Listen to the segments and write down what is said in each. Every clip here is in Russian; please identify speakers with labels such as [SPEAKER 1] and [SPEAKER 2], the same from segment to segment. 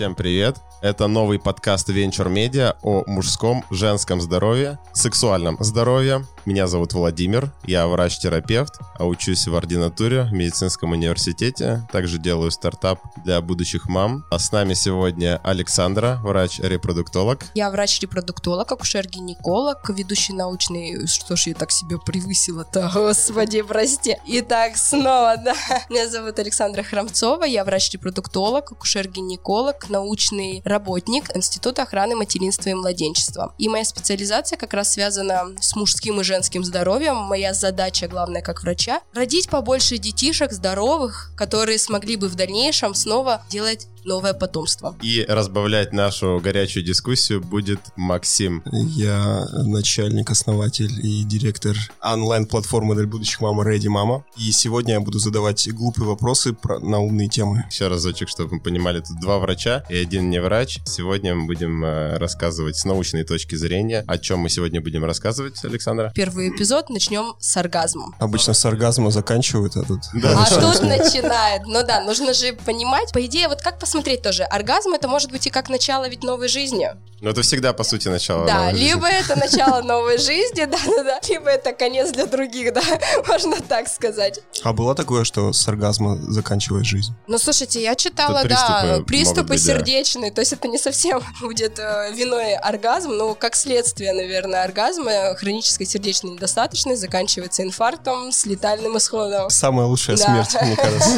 [SPEAKER 1] Всем привет! Это новый подкаст Venture Media о мужском, женском здоровье, сексуальном здоровье. Меня зовут Владимир, я врач-терапевт, а учусь в ординатуре в медицинском университете. Также делаю стартап для будущих мам. А с нами сегодня Александра, врач-репродуктолог.
[SPEAKER 2] Я врач-репродуктолог, акушер-гинеколог, ведущий научный... Что ж я так себе превысила-то, господи, прости. Итак, снова, да. Меня зовут Александра Храмцова, я врач-репродуктолог, акушер-гинеколог, научный работник Института охраны материнства и младенчества. И моя специализация как раз связана с мужским и женским здоровьем. Моя задача, главная как врача, родить побольше детишек здоровых, которые смогли бы в дальнейшем снова делать новое потомство.
[SPEAKER 1] И разбавлять нашу горячую дискуссию будет Максим.
[SPEAKER 3] Я начальник, основатель и директор онлайн-платформы для будущих мама Ready Mama. И сегодня я буду задавать глупые вопросы про, на умные темы.
[SPEAKER 1] Еще разочек, чтобы мы понимали, тут два врача и один не врач. Сегодня мы будем э, рассказывать с научной точки зрения. О чем мы сегодня будем рассказывать, Александра?
[SPEAKER 2] Первый эпизод начнем с оргазмом.
[SPEAKER 3] Обычно с оргазма заканчивают, а тут...
[SPEAKER 2] Да, а тут начинает. Ну да, нужно же понимать. По идее, вот как посмотреть тоже, оргазм это может быть и как начало ведь новой жизни.
[SPEAKER 1] Ну это всегда, по сути, начало
[SPEAKER 2] Да,
[SPEAKER 1] новой
[SPEAKER 2] либо
[SPEAKER 1] жизни.
[SPEAKER 2] это начало новой жизни, да-да-да, либо это конец для других, да, можно так сказать.
[SPEAKER 3] А было такое, что с оргазма заканчивает жизнь?
[SPEAKER 2] Ну, слушайте, я читала,
[SPEAKER 1] Тут
[SPEAKER 2] да,
[SPEAKER 1] приступы
[SPEAKER 2] сердечные, то есть это не совсем будет э, виной оргазм, но как следствие, наверное, оргазма, хронической сердечной недостаточности заканчивается инфарктом с летальным исходом.
[SPEAKER 3] Самая лучшая
[SPEAKER 2] Да.
[SPEAKER 3] смерть, мне кажется.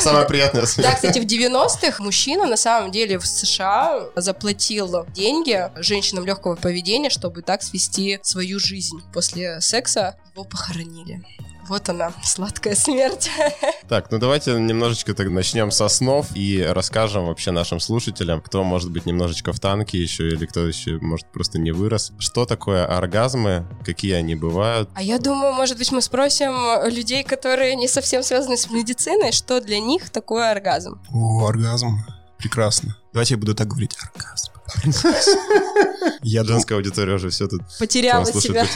[SPEAKER 1] Самое приятное.
[SPEAKER 2] Да, кстати, в 90-х мужчина на самом деле в США заплатил деньги женщинам легкого поведения, чтобы так свести свою жизнь. После секса его похоронили. Вот она, сладкая смерть.
[SPEAKER 1] Так, ну давайте немножечко так начнем со снов и расскажем вообще нашим слушателям, кто может быть немножечко в танке еще или кто еще может просто не вырос. Что такое оргазмы, какие они бывают?
[SPEAKER 2] А я думаю, может быть, мы спросим людей, которые не совсем связаны с медициной, что для них такое оргазм.
[SPEAKER 3] О, оргазм. Прекрасно. Давайте я буду так говорить. Оргазм. Я
[SPEAKER 1] Женская аудитория уже все тут
[SPEAKER 2] Потеряла себя.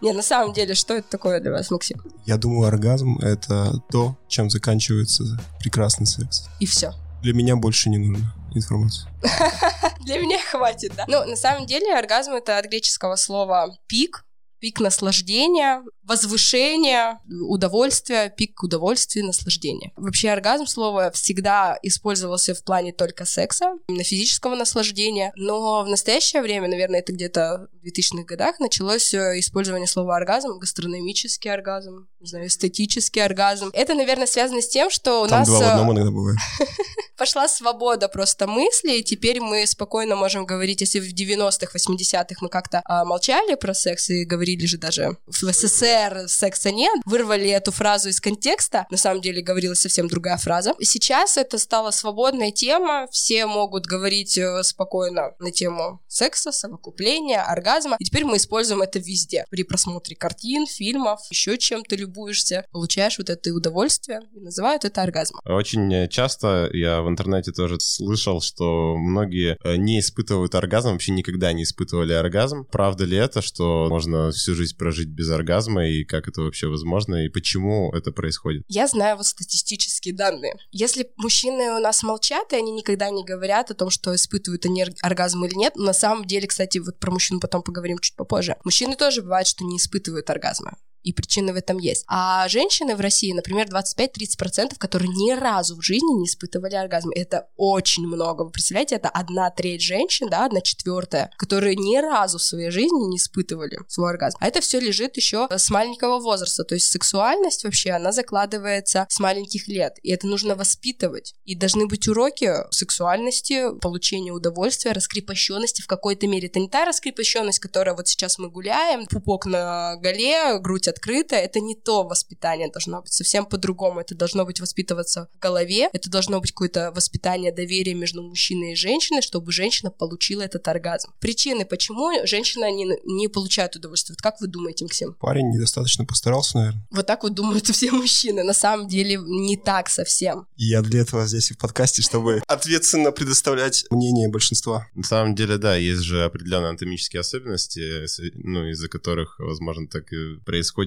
[SPEAKER 2] Не, на самом деле, что это такое для вас, Максим?
[SPEAKER 3] я думаю, оргазм — это то, чем заканчивается прекрасный секс.
[SPEAKER 2] И все.
[SPEAKER 3] Для меня больше не нужно информации.
[SPEAKER 2] Для меня хватит, да. Ну, на самом деле, оргазм это от греческого слова пик, пик наслаждения, возвышения, удовольствия, пик удовольствия, наслаждения. Вообще оргазм слово всегда использовался в плане только секса, именно физического наслаждения, но в настоящее время, наверное, это где-то в 2000-х годах началось э, использование слова оргазм, гастрономический оргазм, не знаю, эстетический оргазм. Это, наверное, связано с тем, что у
[SPEAKER 3] Там
[SPEAKER 2] нас...
[SPEAKER 3] два в
[SPEAKER 2] э,
[SPEAKER 3] одном иногда бывает.
[SPEAKER 2] пошла свобода просто мысли, и теперь мы спокойно можем говорить, если в 90-х, 80-х мы как-то а, молчали про секс и говорили же даже в СССР секса нет, вырвали эту фразу из контекста, на самом деле говорилась совсем другая фраза. Сейчас это стала свободная тема, все могут говорить э, спокойно на тему секса, совокупления, оргазма, и теперь мы используем это везде. При просмотре картин, фильмов, еще чем ты любуешься, получаешь вот это удовольствие, и называют это оргазмом.
[SPEAKER 1] Очень э, часто я в интернете тоже слышал, что многие э, не испытывают оргазм, вообще никогда не испытывали оргазм. Правда ли это, что можно всю жизнь прожить без оргазма, и как это вообще возможно, и почему это происходит?
[SPEAKER 2] Я знаю вот статистические данные. Если мужчины у нас молчат, и они никогда не говорят о том, что испытывают они ор- оргазм или нет, на самом деле, кстати, вот про мужчин потом поговорим чуть попозже. Мужчины тоже бывает, что не испытывают оргазма. И причины в этом есть. А женщины в России, например, 25-30%, которые ни разу в жизни не испытывали оргазм. Это очень много. Вы представляете, это одна треть женщин, да, одна четвертая, которые ни разу в своей жизни не испытывали свой оргазм. А это все лежит еще с маленького возраста. То есть сексуальность вообще, она закладывается с маленьких лет. И это нужно воспитывать. И должны быть уроки сексуальности, получения удовольствия, раскрепощенности в какой-то мере. Это не та раскрепощенность, которая вот сейчас мы гуляем, пупок на голе, грудь открыта. Это не то воспитание должно быть. Совсем по-другому. Это должно быть воспитываться в голове. Это должно быть какое-то воспитание доверия между мужчиной и женщиной, чтобы женщина получила этот оргазм. Причины, почему женщина не, не получает удовольствие. Вот как вы думаете, Максим?
[SPEAKER 3] Парень недостаточно постарался, наверное.
[SPEAKER 2] Вот так вот думают все мужчины. На самом деле не так совсем.
[SPEAKER 3] Я для этого здесь и в подкасте, чтобы ответственно предоставлять мнение большинства.
[SPEAKER 1] На самом деле, да, есть же определенные анатомические особенности, ну, из-за которых, возможно, так и происходит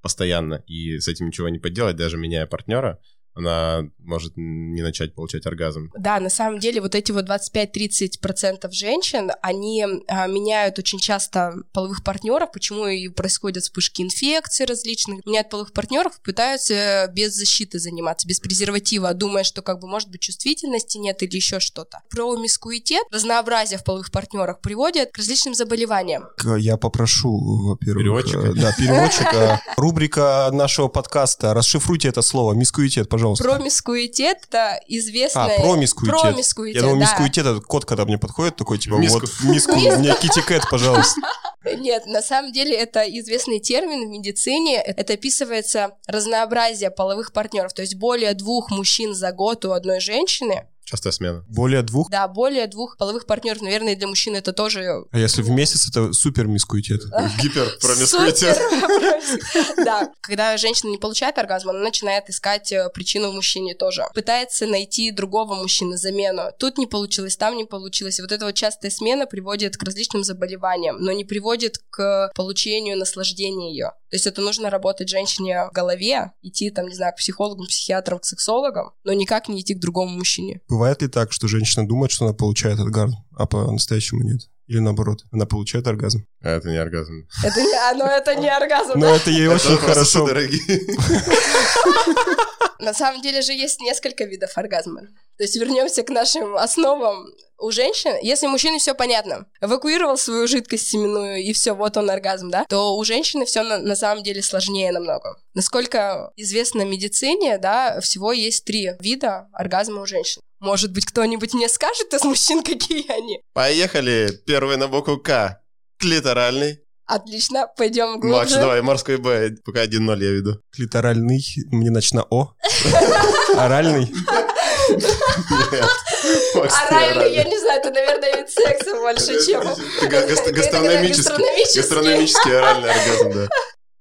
[SPEAKER 1] постоянно, и с этим ничего не поделать, даже меняя партнера. Она может не начать получать оргазм.
[SPEAKER 2] Да, на самом деле вот эти вот 25-30% женщин, они а, меняют очень часто половых партнеров, почему и происходят вспышки инфекций различных, меняют половых партнеров, пытаются без защиты заниматься, без презерватива, думая, что как бы может быть чувствительности нет или еще что-то. Промискуитет, разнообразие в половых партнерах приводит к различным заболеваниям.
[SPEAKER 3] Я попрошу, во-первых...
[SPEAKER 1] Переводчика?
[SPEAKER 3] э, Да, переводчика. Рубрика нашего подкаста. Расшифруйте это слово. Мискуитет, пожалуйста.
[SPEAKER 2] Промискуитет — это известное...
[SPEAKER 3] А, промискуитет.
[SPEAKER 2] Промискуитет,
[SPEAKER 3] Я думал,
[SPEAKER 2] да.
[SPEAKER 3] мискуитет это кот, когда мне подходит, такой, типа,
[SPEAKER 1] Миску.
[SPEAKER 3] вот, миску, мне кити кэт, пожалуйста.
[SPEAKER 2] Нет, на самом деле это известный термин в медицине. Это описывается разнообразие половых партнеров. То есть более двух мужчин за год у одной женщины.
[SPEAKER 1] Частая смена.
[SPEAKER 3] Более двух.
[SPEAKER 2] Да, более двух половых партнеров. Наверное, для мужчин это тоже
[SPEAKER 3] А если в месяц, это супер мискуитет.
[SPEAKER 1] Гиперпромискуитет.
[SPEAKER 2] Супер. Да. Когда женщина не получает оргазм, она начинает искать э, причину в мужчине тоже. Пытается найти другого мужчины, замену. Тут не получилось, там не получилось. И вот эта вот частая смена приводит к различным заболеваниям, но не приводит к получению наслаждения ее. То есть это нужно работать женщине в голове, идти там, не знаю, к психологам, психиатрам, к сексологам, но никак не идти к другому мужчине.
[SPEAKER 3] Бывает ли так, что женщина думает, что она получает оргазм, а по-настоящему нет? Или наоборот, она получает оргазм?
[SPEAKER 1] А это не оргазм.
[SPEAKER 2] Это не, а, но это не оргазм,
[SPEAKER 3] Но
[SPEAKER 2] да?
[SPEAKER 3] это ей
[SPEAKER 1] Это
[SPEAKER 3] очень хорошо.
[SPEAKER 1] дорогие.
[SPEAKER 2] На самом деле же есть несколько видов оргазма. То есть вернемся к нашим основам. У женщин, если мужчине все понятно, эвакуировал свою жидкость семенную и все, вот он оргазм, да, то у женщины все на, на самом деле сложнее намного. Насколько известно медицине, да, всего есть три вида оргазма у женщин. Может быть, кто-нибудь мне скажет из мужчин, какие они?
[SPEAKER 1] Поехали. Первый на букву К. Клиторальный.
[SPEAKER 2] Отлично, пойдем
[SPEAKER 1] Макс,
[SPEAKER 2] глубже.
[SPEAKER 1] давай, морской Б. Пока 1-0 я веду.
[SPEAKER 3] Клиторальный, мне начна О. Оральный.
[SPEAKER 1] Макс,
[SPEAKER 2] Оральный, я не знаю, это, наверное, вид секса больше, чем...
[SPEAKER 1] Гастрономический.
[SPEAKER 2] Гастрономический
[SPEAKER 1] оральный оргазм, да.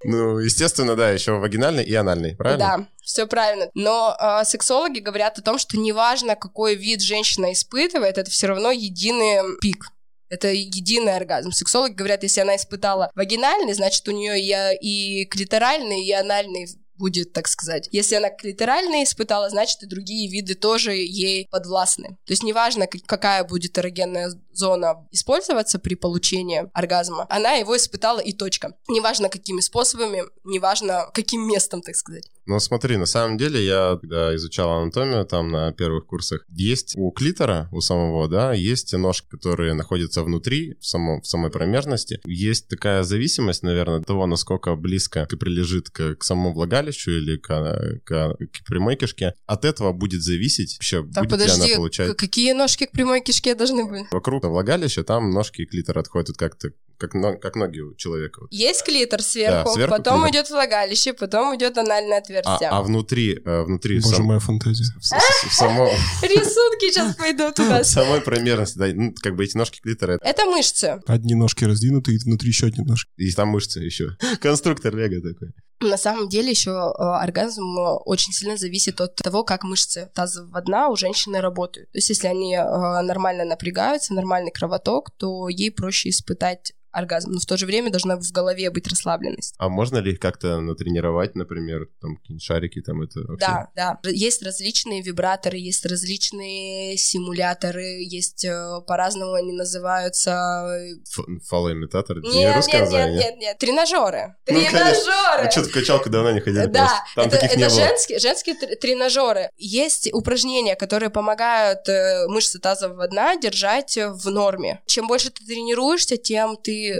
[SPEAKER 1] Ну, естественно, да, еще вагинальный и анальный, правильно?
[SPEAKER 2] Да, все правильно. Но э, сексологи говорят о том, что неважно, какой вид женщина испытывает, это все равно единый пик. Это единый оргазм. Сексологи говорят, если она испытала вагинальный, значит, у нее и, и клиторальный, и анальный будет, так сказать. Если она клиторальный испытала, значит, и другие виды тоже ей подвластны. То есть неважно, как- какая будет эрогенная зона использоваться при получении оргазма, она его испытала и точка. Неважно, какими способами, неважно, каким местом, так сказать.
[SPEAKER 1] Ну, смотри, на самом деле, я, когда изучал анатомию там на первых курсах, есть у клитора, у самого, да, есть ножки, которые находятся внутри, в, само, в самой промежности. Есть такая зависимость, наверное, от того, насколько близко прилежит к, к самому влагалищу или к, к- к прямой кишке. От этого будет зависеть вообще,
[SPEAKER 2] Так,
[SPEAKER 1] будет ли
[SPEAKER 2] подожди,
[SPEAKER 1] она получать...
[SPEAKER 2] какие ножки к прямой кишке должны быть?
[SPEAKER 1] Вокруг влагалища там ножки и клитор отходят как-то, как, как ноги у человека.
[SPEAKER 2] Есть клитор сверху,
[SPEAKER 1] Да, сверху
[SPEAKER 2] потом
[SPEAKER 1] клитор.
[SPEAKER 2] идет влагалище, потом идет анальное
[SPEAKER 1] А,
[SPEAKER 2] отверстие.
[SPEAKER 1] а внутри, э, внутри
[SPEAKER 3] Боже,
[SPEAKER 1] сам-
[SPEAKER 3] моя фантазия.
[SPEAKER 2] Рисунки сейчас пойдут у
[SPEAKER 1] в
[SPEAKER 2] нас.
[SPEAKER 1] самой промежности, да, ну, как бы эти ножки клитора,
[SPEAKER 2] Это мышцы.
[SPEAKER 3] Одни ножки раздвинуты, и внутри еще одни ножки.
[SPEAKER 1] и там мышцы еще. Конструктор Лего такой.
[SPEAKER 2] На самом деле еще э, оргазм э, очень сильно зависит от того, как мышцы тазового дна у женщины работают. То есть если они э, нормально напрягаются, нормальный кровоток, то ей проще испытать оргазм. Но в то же время должна в голове быть расслабленность.
[SPEAKER 1] А можно ли их как-то натренировать, например, там какие-нибудь шарики, там это вообще?
[SPEAKER 2] Да, да. Есть различные вибраторы, есть различные симуляторы, есть по-разному они называются.
[SPEAKER 1] Ф- Фалоимитатор, это не
[SPEAKER 2] Нет, нет, нет, нет. Тренажеры.
[SPEAKER 1] Ну, конечно.
[SPEAKER 2] Тренажеры.
[SPEAKER 1] А в качалку давно не ходили
[SPEAKER 2] Да.
[SPEAKER 1] Там
[SPEAKER 2] это, это женские, женские тр- тренажеры. Есть упражнения, которые помогают э, мышцы тазового дна держать в норме. Чем больше ты тренируешься, тем ты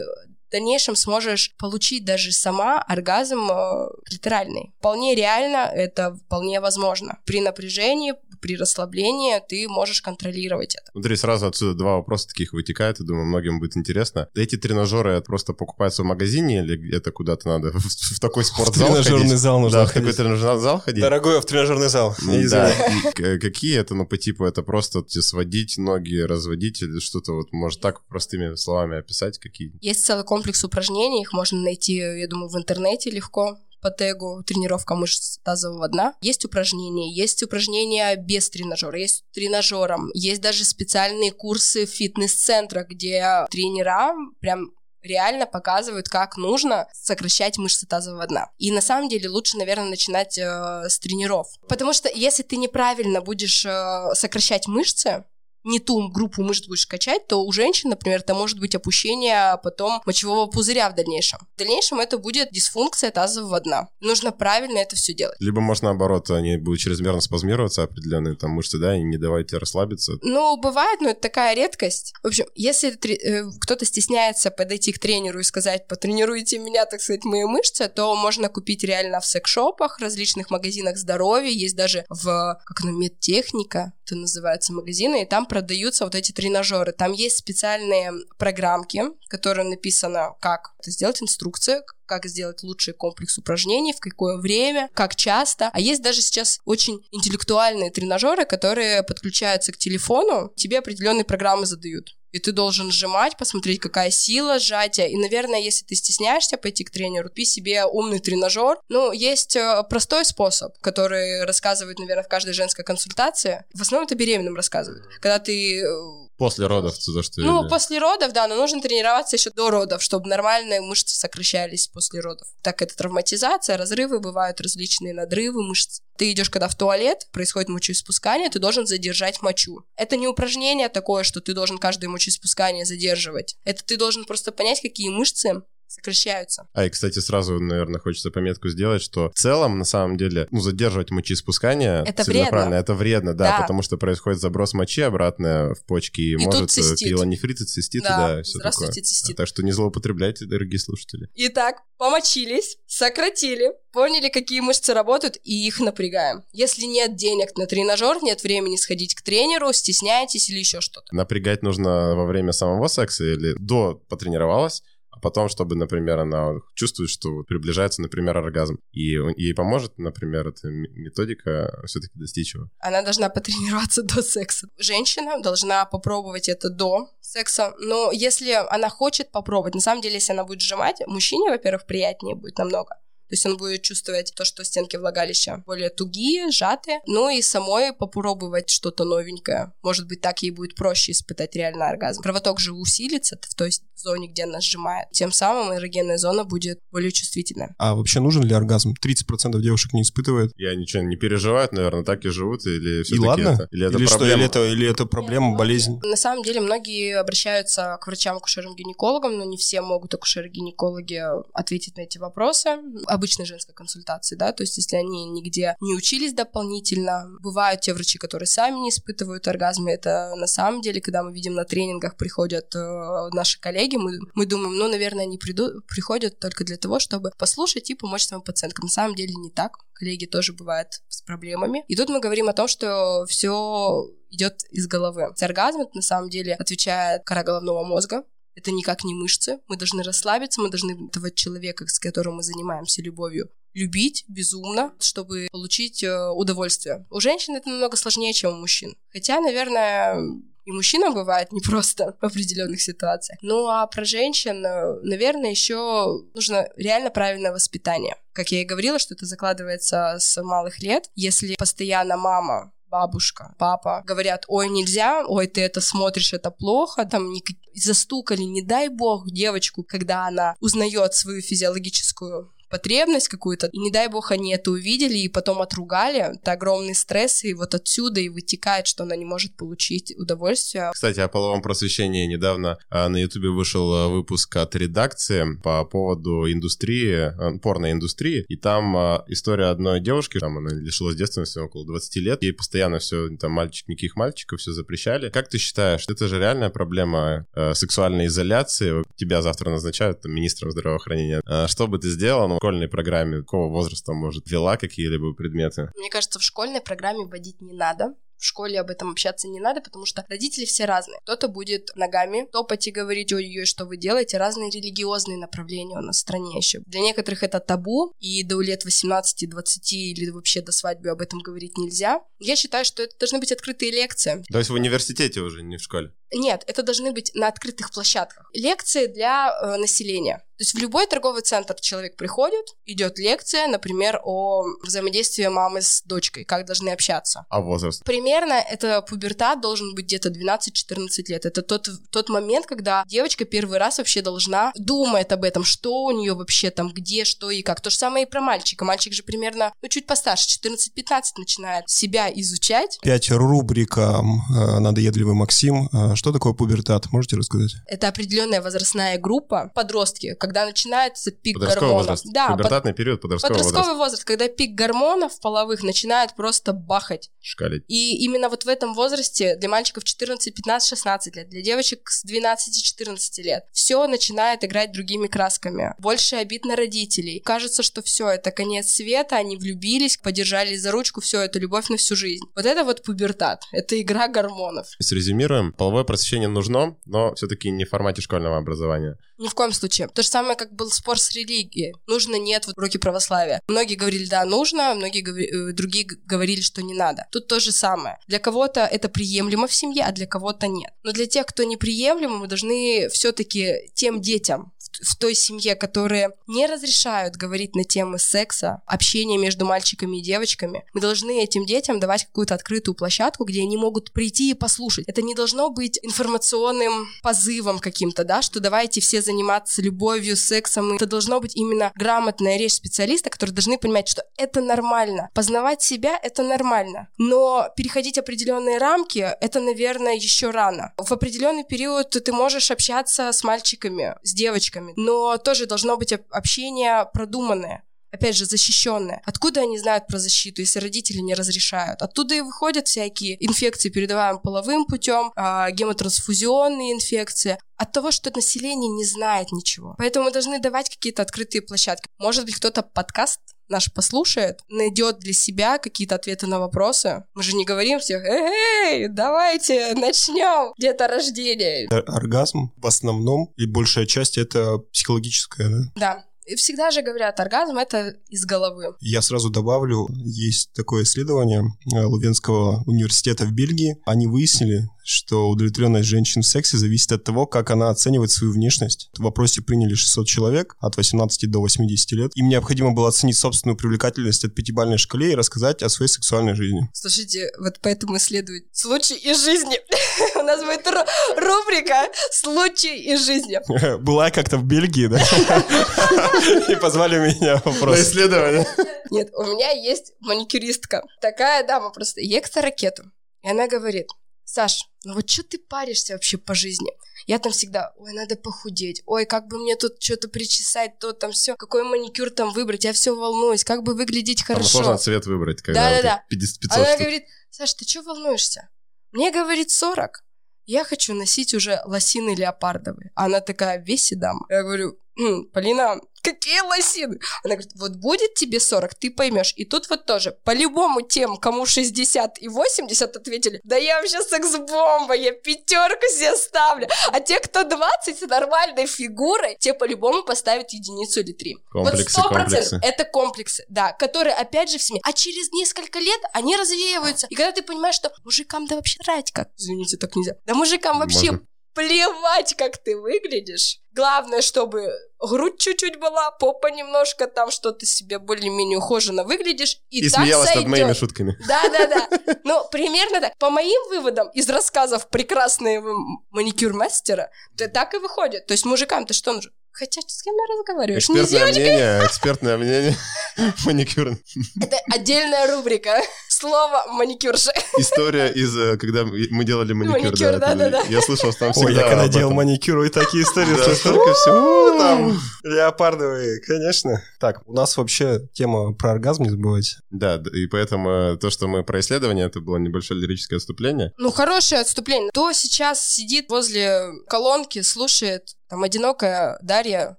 [SPEAKER 2] в дальнейшем сможешь получить даже сама оргазм э, клиторальный. Вполне реально, это вполне возможно. При напряжении, при расслаблении ты можешь контролировать это.
[SPEAKER 1] Смотри, сразу отсюда два вопроса таких вытекают, и думаю, многим будет интересно. Эти тренажеры это просто покупаются в магазине или это куда-то надо в, в такой спортзал
[SPEAKER 3] тренажерный
[SPEAKER 1] ходить?
[SPEAKER 3] зал нужно
[SPEAKER 1] Да, в такой
[SPEAKER 3] ходить.
[SPEAKER 1] тренажерный зал ходить?
[SPEAKER 3] Дорогой, в тренажерный зал.
[SPEAKER 1] Ну,
[SPEAKER 3] Не
[SPEAKER 1] да, и какие это, ну, по типу, это просто сводить ноги, разводить или что-то вот, может, так простыми словами описать, какие?
[SPEAKER 2] Есть целый комплекс упражнений, их можно найти, я думаю, в интернете легко по тегу тренировка мышц тазового дна. Есть упражнения, есть упражнения без тренажера, есть с тренажером, есть даже специальные курсы в фитнес-центрах, где тренера прям реально показывают, как нужно сокращать мышцы тазового дна. И на самом деле лучше, наверное, начинать э, с тренеров. Потому что если ты неправильно будешь э, сокращать мышцы, не ту группу мышц будешь качать, то у женщин, например, это может быть опущение потом мочевого пузыря в дальнейшем. В дальнейшем это будет дисфункция тазового дна. Нужно правильно это все делать.
[SPEAKER 1] Либо, может, наоборот, они будут чрезмерно спазмироваться определенные там мышцы, да, и не давать тебе расслабиться.
[SPEAKER 2] Ну, бывает, но это такая редкость. В общем, если э, кто-то стесняется подойти к тренеру и сказать, потренируйте меня, так сказать, мои мышцы, то можно купить реально в секс-шопах, различных магазинах здоровья, есть даже в, как оно, медтехника, это называется магазины, и там продаются вот эти тренажеры. Там есть специальные программки, которые написано, как это сделать, инструкция, как сделать лучший комплекс упражнений, в какое время, как часто. А есть даже сейчас очень интеллектуальные тренажеры, которые подключаются к телефону, тебе определенные программы задают и ты должен сжимать, посмотреть, какая сила сжатия. И, наверное, если ты стесняешься пойти к тренеру, купи себе умный тренажер. Ну, есть э, простой способ, который рассказывает, наверное, в каждой женской консультации. В основном это беременным рассказывают. Когда ты э,
[SPEAKER 1] После родов, за что
[SPEAKER 2] Ну, или... после родов, да, но нужно тренироваться еще до родов, чтобы нормальные мышцы сокращались после родов. Так это травматизация, разрывы бывают различные, надрывы мышц. Ты идешь, когда в туалет, происходит мочеиспускание, ты должен задержать мочу. Это не упражнение такое, что ты должен каждое мочеиспускание задерживать. Это ты должен просто понять, какие мышцы сокращаются.
[SPEAKER 1] А, и, кстати, сразу, наверное, хочется пометку сделать, что в целом, на самом деле, ну, задерживать мочеиспускание
[SPEAKER 2] это вредно.
[SPEAKER 1] это вредно, да, да, потому что происходит заброс мочи обратно в почки, и,
[SPEAKER 2] и
[SPEAKER 1] может
[SPEAKER 2] пилонефрит
[SPEAKER 1] и цистит, да, да
[SPEAKER 2] все такое. цистит.
[SPEAKER 1] Так что не злоупотребляйте, дорогие слушатели.
[SPEAKER 2] Итак, помочились, сократили, поняли, какие мышцы работают, и их напрягаем. Если нет денег на тренажер, нет времени сходить к тренеру, стесняетесь или еще что-то.
[SPEAKER 1] Напрягать нужно во время самого секса или до потренировалась, а потом, чтобы, например, она чувствует, что приближается, например, оргазм, и ей поможет, например, эта методика все-таки достичь его.
[SPEAKER 2] Она должна потренироваться до секса. Женщина должна попробовать это до секса, но если она хочет попробовать, на самом деле, если она будет сжимать, мужчине, во-первых, приятнее будет намного. То есть он будет чувствовать то, что стенки влагалища более тугие, сжатые. Ну и самой попробовать что-то новенькое. Может быть, так ей будет проще испытать реальный оргазм. Кровоток же усилится в той зоне, где она сжимает. Тем самым эрогенная зона будет более чувствительная.
[SPEAKER 3] А вообще нужен ли оргазм? 30% девушек не испытывают.
[SPEAKER 1] Я ничего не переживают, наверное, так и живут, или все
[SPEAKER 3] И ладно?
[SPEAKER 1] Это,
[SPEAKER 3] или это или проблема? Что, или, это, или это проблема, Нет, болезнь?
[SPEAKER 2] На самом деле многие обращаются к врачам-акушерам-гинекологам, но не все могут акушеры-гинекологи ответить на эти вопросы обычной женской консультации, да, то есть если они нигде не учились дополнительно, бывают те врачи, которые сами не испытывают оргазмы, это на самом деле, когда мы видим на тренингах приходят э, наши коллеги, мы, мы думаем, ну, наверное, они приду, приходят только для того, чтобы послушать и помочь своим пациенткам. На самом деле не так, коллеги тоже бывают с проблемами. И тут мы говорим о том, что все идет из головы. Оргазм это на самом деле отвечает кора головного мозга, это никак не мышцы. Мы должны расслабиться, мы должны этого человека, с которым мы занимаемся любовью, любить безумно, чтобы получить э, удовольствие. У женщин это намного сложнее, чем у мужчин. Хотя, наверное, и мужчинам бывает непросто в определенных ситуациях. Ну а про женщин, э, наверное, еще нужно реально правильное воспитание. Как я и говорила, что это закладывается с малых лет. Если постоянно мама бабушка, папа говорят, ой, нельзя, ой, ты это смотришь, это плохо, там застукали, не дай бог, девочку, когда она узнает свою физиологическую потребность какую-то, и не дай бог они это увидели и потом отругали, это огромный стресс, и вот отсюда и вытекает, что она не может получить удовольствие.
[SPEAKER 1] Кстати, о половом просвещении недавно а, на ютубе вышел а, выпуск от редакции по поводу индустрии, а, порноиндустрии, и там история одной девушки, там она лишилась детственности около 20 лет, ей постоянно все, там, мальчик, никаких мальчиков, все запрещали. Как ты считаешь, это же реальная проблема сексуальной изоляции? Тебя завтра назначают там, министром здравоохранения. Что бы ты сделал? В школьной программе какого возраста, может, вела какие-либо предметы?
[SPEAKER 2] Мне кажется, в школьной программе вводить не надо в школе об этом общаться не надо, потому что родители все разные. Кто-то будет ногами топать и говорить, ой-ой, что вы делаете, разные религиозные направления у нас в стране еще. Для некоторых это табу, и до лет 18, 20 или вообще до свадьбы об этом говорить нельзя. Я считаю, что это должны быть открытые лекции.
[SPEAKER 1] То есть в университете уже, не в школе?
[SPEAKER 2] Нет, это должны быть на открытых площадках. Лекции для э, населения. То есть в любой торговый центр человек приходит, идет лекция, например, о взаимодействии мамы с дочкой, как должны общаться.
[SPEAKER 1] А возраст?
[SPEAKER 2] Примерно это пубертат должен быть где-то 12-14 лет. Это тот, тот момент, когда девочка первый раз вообще должна думать об этом, что у нее вообще там, где, что и как. То же самое и про мальчика. Мальчик же примерно, ну, чуть постарше, 14-15 начинает себя изучать.
[SPEAKER 3] Пять рубрика э, «Надоедливый Максим». Э, что такое пубертат? Можете рассказать?
[SPEAKER 2] Это определенная возрастная группа, подростки, когда начинается пик
[SPEAKER 1] Подростковый
[SPEAKER 2] гормонов.
[SPEAKER 1] возраст.
[SPEAKER 2] Да,
[SPEAKER 1] Пубертатный период подросткового
[SPEAKER 2] подростковый
[SPEAKER 1] возраста.
[SPEAKER 2] возраст, когда пик гормонов половых начинает просто бахать.
[SPEAKER 1] Шкалить.
[SPEAKER 2] И именно вот в этом возрасте для мальчиков 14, 15, 16 лет, для девочек с 12-14 лет, все начинает играть другими красками. Больше обид на родителей. Кажется, что все, это конец света, они влюбились, подержались за ручку, все, это любовь на всю жизнь. Вот это вот пубертат, это игра гормонов.
[SPEAKER 1] То есть резюмируем, половое просвещение нужно, но все-таки не в формате школьного образования.
[SPEAKER 2] Ни в коем случае. То же самое, как был спор с религией. Нужно, нет, вот уроки православия. Многие говорили, да, нужно, многие говори- э, другие говорили, что не надо. Тут то же самое. Для кого-то это приемлемо в семье, а для кого-то нет. Но для тех, кто неприемлемо, мы должны все-таки тем детям в- той семье, которые не разрешают говорить на темы секса, общения между мальчиками и девочками, мы должны этим детям давать какую-то открытую площадку, где они могут прийти и послушать. Это не должно быть информационным позывом каким-то, да, что давайте все заниматься любовью, сексом. Это должно быть именно грамотная речь специалиста, которые должны понимать, что это нормально. Познавать себя — это нормально. Но переходить определенные рамки — это, наверное, еще рано. В определенный период ты можешь общаться с мальчиками, с девочками, но тоже должно быть об- общение продуманное опять же, защищенное. Откуда они знают про защиту, если родители не разрешают? Оттуда и выходят всякие инфекции, передаваемые половым путем, а, гемотрансфузионные инфекции. От того, что население не знает ничего. Поэтому мы должны давать какие-то открытые площадки. Может быть, кто-то подкаст наш послушает, найдет для себя какие-то ответы на вопросы. Мы же не говорим всех, эй, давайте начнем деторождение.
[SPEAKER 3] Ор- Оргазм в основном, и большая часть это психологическая, да?
[SPEAKER 2] Да. И всегда же говорят, оргазм — это из головы.
[SPEAKER 3] Я сразу добавлю, есть такое исследование э, Лувенского университета в Бельгии. Они выяснили, что удовлетворенность женщин в сексе зависит от того, как она оценивает свою внешность. В вопросе приняли 600 человек от 18 до 80 лет. Им необходимо было оценить собственную привлекательность от пятибалльной шкале и рассказать о своей сексуальной жизни.
[SPEAKER 2] Слушайте, вот поэтому исследуют случай из жизни. У нас будет ру- рубрика «Случай из жизни».
[SPEAKER 3] Была я как-то в Бельгии, да? И позвали меня
[SPEAKER 1] На
[SPEAKER 3] вопрос.
[SPEAKER 1] исследование.
[SPEAKER 2] Нет, у меня есть маникюристка. Такая дама просто ек ракету. И она говорит, Саш, ну вот что ты паришься вообще по жизни? Я там всегда, ой, надо похудеть, ой, как бы мне тут что-то причесать, то там все, какой маникюр там выбрать, я все волнуюсь, как бы выглядеть
[SPEAKER 1] Там
[SPEAKER 2] хорошо.
[SPEAKER 1] сложно цвет выбрать, когда
[SPEAKER 2] Да-да-да.
[SPEAKER 1] вот 50 500
[SPEAKER 2] Она
[SPEAKER 1] штук.
[SPEAKER 2] говорит, Саш, ты что волнуешься? Мне, говорит, 40. Я хочу носить уже лосины леопардовые. А Она такая, веси дама. Я говорю, «М, Полина, какие лосины? Она говорит, вот будет тебе 40, ты поймешь. И тут вот тоже, по-любому тем, кому 60 и 80 ответили, да я вообще секс-бомба, я пятерку себе ставлю. А те, кто 20 с нормальной фигурой, те по-любому поставят единицу или три.
[SPEAKER 1] Комплексы,
[SPEAKER 2] вот 100%
[SPEAKER 1] комплексы.
[SPEAKER 2] это комплексы, да, которые опять же в семье. А через несколько лет они развеиваются. И когда ты понимаешь, что мужикам да вообще рать как, извините, так нельзя. Да мужикам вообще
[SPEAKER 1] Можно.
[SPEAKER 2] плевать, как ты выглядишь. Главное, чтобы грудь чуть-чуть была, попа немножко, там что-то себе более-менее ухоженно выглядишь. И,
[SPEAKER 1] И
[SPEAKER 2] так
[SPEAKER 1] смеялась над
[SPEAKER 2] сойдёт.
[SPEAKER 1] моими шутками.
[SPEAKER 2] Да-да-да. Ну, примерно так. По моим выводам из рассказов прекрасного маникюр-мастера, так и выходит. То есть мужикам-то что нужно? Хотя с кем я разговариваю?
[SPEAKER 1] Экспертное мнение, экспертное мнение. Маникюр.
[SPEAKER 2] Это отдельная рубрика. Слово маникюрша.
[SPEAKER 1] История из, э, когда мы делали маникюр.
[SPEAKER 2] Маникюр, да-да-да.
[SPEAKER 1] Я слышал, что там всегда
[SPEAKER 3] Ой, я когда делал маникюр, и такие истории слышал.
[SPEAKER 1] столько всего там.
[SPEAKER 3] Леопардовые, конечно. Так, у нас вообще тема про оргазм, не забывайте.
[SPEAKER 1] Да, и поэтому э, то, что мы про исследование, это было небольшое лирическое отступление.
[SPEAKER 2] Ну, хорошее отступление. Кто сейчас сидит возле колонки, слушает, там, одинокая Дарья,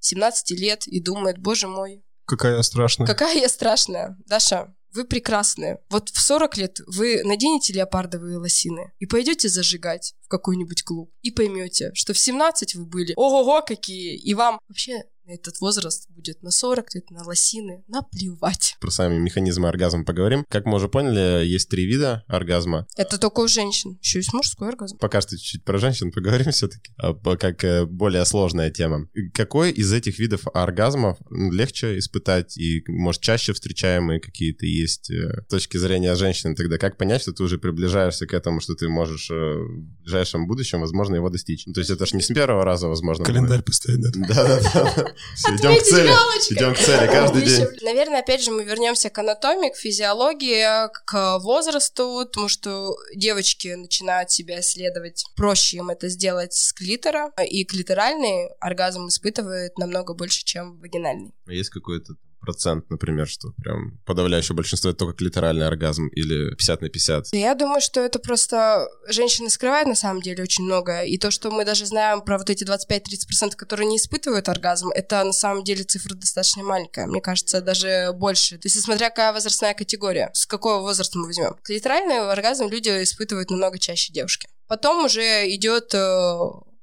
[SPEAKER 2] 17 лет, и думает, боже мой,
[SPEAKER 3] Какая я страшная.
[SPEAKER 2] какая я страшная. Даша, вы прекрасные. Вот в 40 лет вы наденете леопардовые лосины и пойдете зажигать в какой-нибудь клуб. И поймете, что в 17 вы были ого-го какие. И вам вообще, этот возраст будет на 40, где-то на лосины, наплевать.
[SPEAKER 1] Про сами механизмы оргазма поговорим. Как мы уже поняли, есть три вида оргазма.
[SPEAKER 2] Это только у женщин. Еще есть мужской оргазм.
[SPEAKER 1] Пока что чуть-чуть про женщин поговорим все-таки, а, как э, более сложная тема. Какой из этих видов оргазмов легче испытать и, может, чаще встречаемые какие-то есть э, с точки зрения женщины? Тогда как понять, что ты уже приближаешься к этому, что ты можешь э, в ближайшем будущем, возможно, его достичь? Ну, то есть это же не с первого раза, возможно.
[SPEAKER 3] Календарь поставить, да?
[SPEAKER 1] Да-да-да. Идем к цели. Идем к цели каждый день.
[SPEAKER 2] Наверное, опять же, мы вернемся к анатомии, к физиологии, к возрасту, потому что девочки начинают себя исследовать. Проще им это сделать с клитора, и клиторальный оргазм испытывает намного больше, чем вагинальный.
[SPEAKER 1] А есть какой-то процент, например, что прям подавляющее большинство это только клиторальный оргазм или 50 на 50?
[SPEAKER 2] Я думаю, что это просто женщины скрывают на самом деле очень многое. И то, что мы даже знаем про вот эти 25-30%, которые не испытывают оргазм, это на самом деле цифра достаточно маленькая. Мне кажется, даже больше. То есть, смотря какая возрастная категория, с какого возраста мы возьмем. Клиторальный оргазм люди испытывают намного чаще девушки. Потом уже идет э,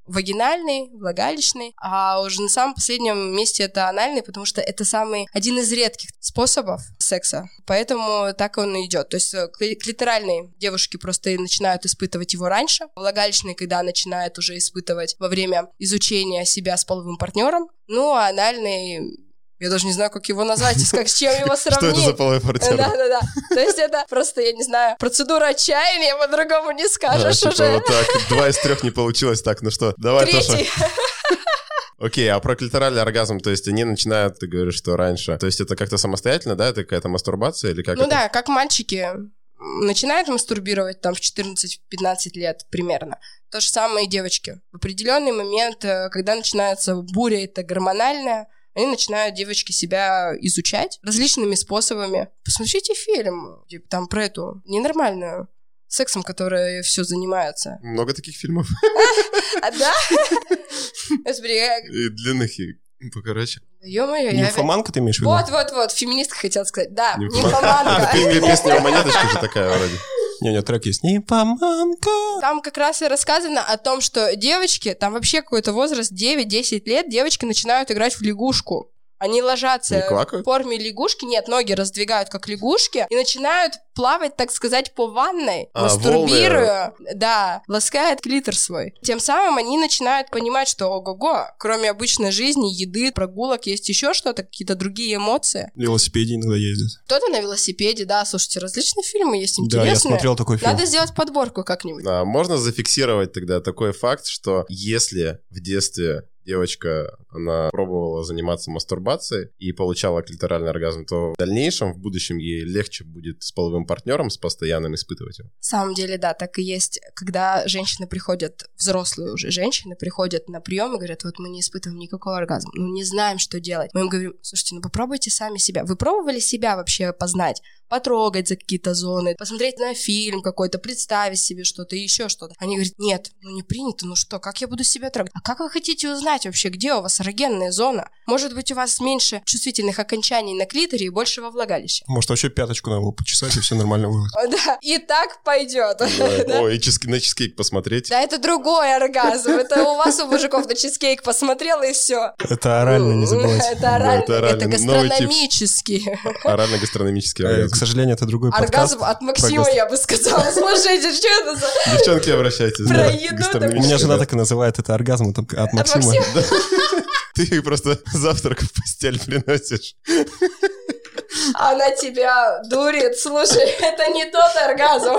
[SPEAKER 2] вагинальный, влагалищный, а уже на самом последнем месте это анальный, потому что это самый один из редких способов секса, поэтому так он и идет. То есть э, клиторальные девушки просто начинают испытывать его раньше, влагалищный, когда начинают уже испытывать во время изучения себя с половым партнером, ну а анальный я даже не знаю, как его назвать, как, с чем его сравнить.
[SPEAKER 1] Что это за половой партнер?
[SPEAKER 2] Да-да-да. То есть это просто, я не знаю, процедура отчаяния, по-другому не скажешь
[SPEAKER 1] да,
[SPEAKER 2] типа уже.
[SPEAKER 1] Вот так, два из трех не получилось, так, ну что, давай,
[SPEAKER 2] Третий.
[SPEAKER 1] Тоша. Окей, а про клиторальный оргазм, то есть они начинают, ты говоришь, что раньше, то есть это как-то самостоятельно, да, это какая-то мастурбация или как
[SPEAKER 2] Ну
[SPEAKER 1] это?
[SPEAKER 2] да, как мальчики начинают мастурбировать там в 14-15 лет примерно. То же самое и девочки. В определенный момент, э, когда начинается буря, это гормональная, они начинают девочки себя изучать различными способами. Посмотрите фильм, типа, там про эту ненормальную сексом, которая все занимается.
[SPEAKER 1] Много таких фильмов.
[SPEAKER 2] А да?
[SPEAKER 1] И длинных, и покороче.
[SPEAKER 2] Ё-моё, я...
[SPEAKER 3] Нимфоманка ты имеешь в виду?
[SPEAKER 2] Вот, вот, вот, феминистка хотела сказать. Да,
[SPEAKER 1] А,
[SPEAKER 2] нимфоманка.
[SPEAKER 1] ты песня монеточка же такая вроде.
[SPEAKER 3] Не, у него трек есть. Нимфоманка.
[SPEAKER 2] Там как раз и рассказано о том, что девочки, там вообще какой-то возраст 9-10 лет, девочки начинают играть в лягушку. Они ложатся в форме лягушки, нет, ноги раздвигают как лягушки и начинают плавать, так сказать, по ванной,
[SPEAKER 1] А,
[SPEAKER 2] мастурбируя, да, ласкает клитор свой. Тем самым они начинают понимать, что ого-го, кроме обычной жизни, еды, прогулок, есть еще что-то, какие-то другие эмоции.
[SPEAKER 3] На велосипеде иногда ездят.
[SPEAKER 2] Кто-то на велосипеде, да, слушайте, различные фильмы есть интересные.
[SPEAKER 3] Да, я смотрел такой фильм.
[SPEAKER 2] Надо сделать подборку как-нибудь.
[SPEAKER 1] А, можно зафиксировать тогда такой факт, что если в детстве девочка, она пробовала заниматься мастурбацией и получала клиторальный оргазм, то в дальнейшем, в будущем ей легче будет с половым партнером, с постоянным испытывать его.
[SPEAKER 2] На самом деле, да, так и есть. Когда женщины приходят, взрослые уже женщины приходят на прием и говорят, вот мы не испытываем никакого оргазма, ну не знаем, что делать. Мы им говорим, слушайте, ну попробуйте сами себя. Вы пробовали себя вообще познать? Потрогать за какие-то зоны, посмотреть на фильм какой-то, представить себе что-то, еще что-то. Они говорят, нет, ну не принято, ну что, как я буду себя трогать? А как вы хотите узнать вообще, где у вас эрогенная зона? Может быть, у вас меньше чувствительных окончаний на клиторе и больше во влагалище?
[SPEAKER 3] Может, вообще пяточку надо было почесать, и все нормально будет.
[SPEAKER 2] Да, и так пойдет.
[SPEAKER 1] Ой, и на чизкейк посмотреть.
[SPEAKER 2] Да, это другой оргазм. Это у вас у мужиков на чизкейк посмотрела и все.
[SPEAKER 3] Это орально, не забывайте.
[SPEAKER 2] Это орально,
[SPEAKER 1] это
[SPEAKER 2] гастрономический.
[SPEAKER 1] Орально-гастрономический
[SPEAKER 3] Э, К
[SPEAKER 1] оргазм.
[SPEAKER 3] Сожалению, это другой подкаст.
[SPEAKER 2] Оргазм от Максима, я бы сказала. Слушайте, что это за...
[SPEAKER 1] Девчонки, обращайтесь.
[SPEAKER 2] Про еду
[SPEAKER 3] У меня жена так и называет это оргазм от, от Максима.
[SPEAKER 2] Максима.
[SPEAKER 1] Ты ей просто завтрак в постель приносишь.
[SPEAKER 2] Она тебя дурит. Слушай, это не тот оргазм.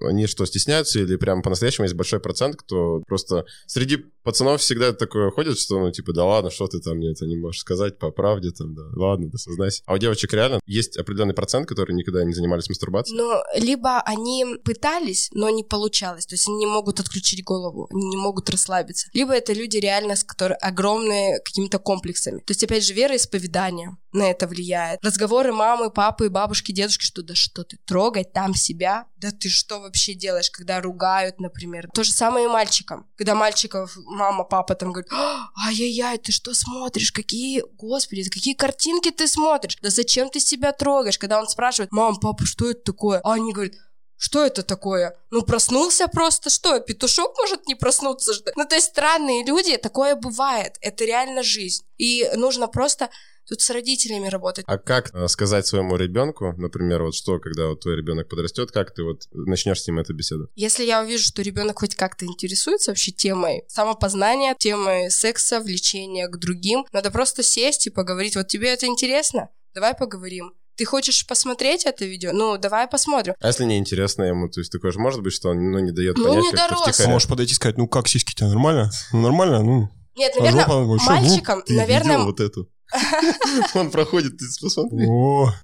[SPEAKER 1] Они что, стесняются или прям по-настоящему есть большой процент, кто просто... Среди пацанов всегда такое ходит, что, ну, типа, да ладно, что ты там мне это не можешь сказать по правде, там, да, ладно, да сознайся. А у девочек реально есть определенный процент, которые никогда не занимались мастурбацией.
[SPEAKER 2] Ну, либо они пытались, но не получалось. То есть они не могут отключить голову, они не могут расслабиться. Либо это люди реально, с которыми огромные какими-то комплексами. То есть, опять же, вероисповедание на это влияет. Разговоры мамы, папы, бабушки, дедушки, что да что ты, трогать там себя? Да ты что вообще делаешь, когда ругают, например? То же самое и мальчикам. Когда мальчиков мама, папа там говорят, «А, ай-яй-яй, ты что смотришь? Какие, господи, какие картинки ты смотришь? Да зачем ты себя трогаешь? Когда он спрашивает, мам, папа, что это такое? А они говорят, Что это такое? Ну, проснулся просто, что, петушок может не проснуться? Ну, то есть странные люди, такое бывает, это реально жизнь. И нужно просто Тут с родителями работать.
[SPEAKER 1] А как э, сказать своему ребенку, например, вот что, когда вот твой ребенок подрастет, как ты вот начнешь с ним эту беседу?
[SPEAKER 2] Если я увижу, что ребенок хоть как-то интересуется вообще темой самопознания, темой секса, влечения к другим, надо просто сесть и поговорить. Вот тебе это интересно? Давай поговорим. Ты хочешь посмотреть это видео? Ну, давай посмотрим.
[SPEAKER 1] А если не интересно ему, то есть такое же может быть, что он ну, не дает
[SPEAKER 2] ну,
[SPEAKER 1] понять,
[SPEAKER 2] не
[SPEAKER 1] как
[SPEAKER 2] дорос.
[SPEAKER 3] А можешь подойти и сказать, ну как сиськи-то, нормально? Ну, нормально, ну...
[SPEAKER 2] Нет, наверное,
[SPEAKER 3] жопа, что,
[SPEAKER 2] мальчикам,
[SPEAKER 1] Ты
[SPEAKER 2] наверное,
[SPEAKER 1] вот эту? Он проходит, ты посмотри.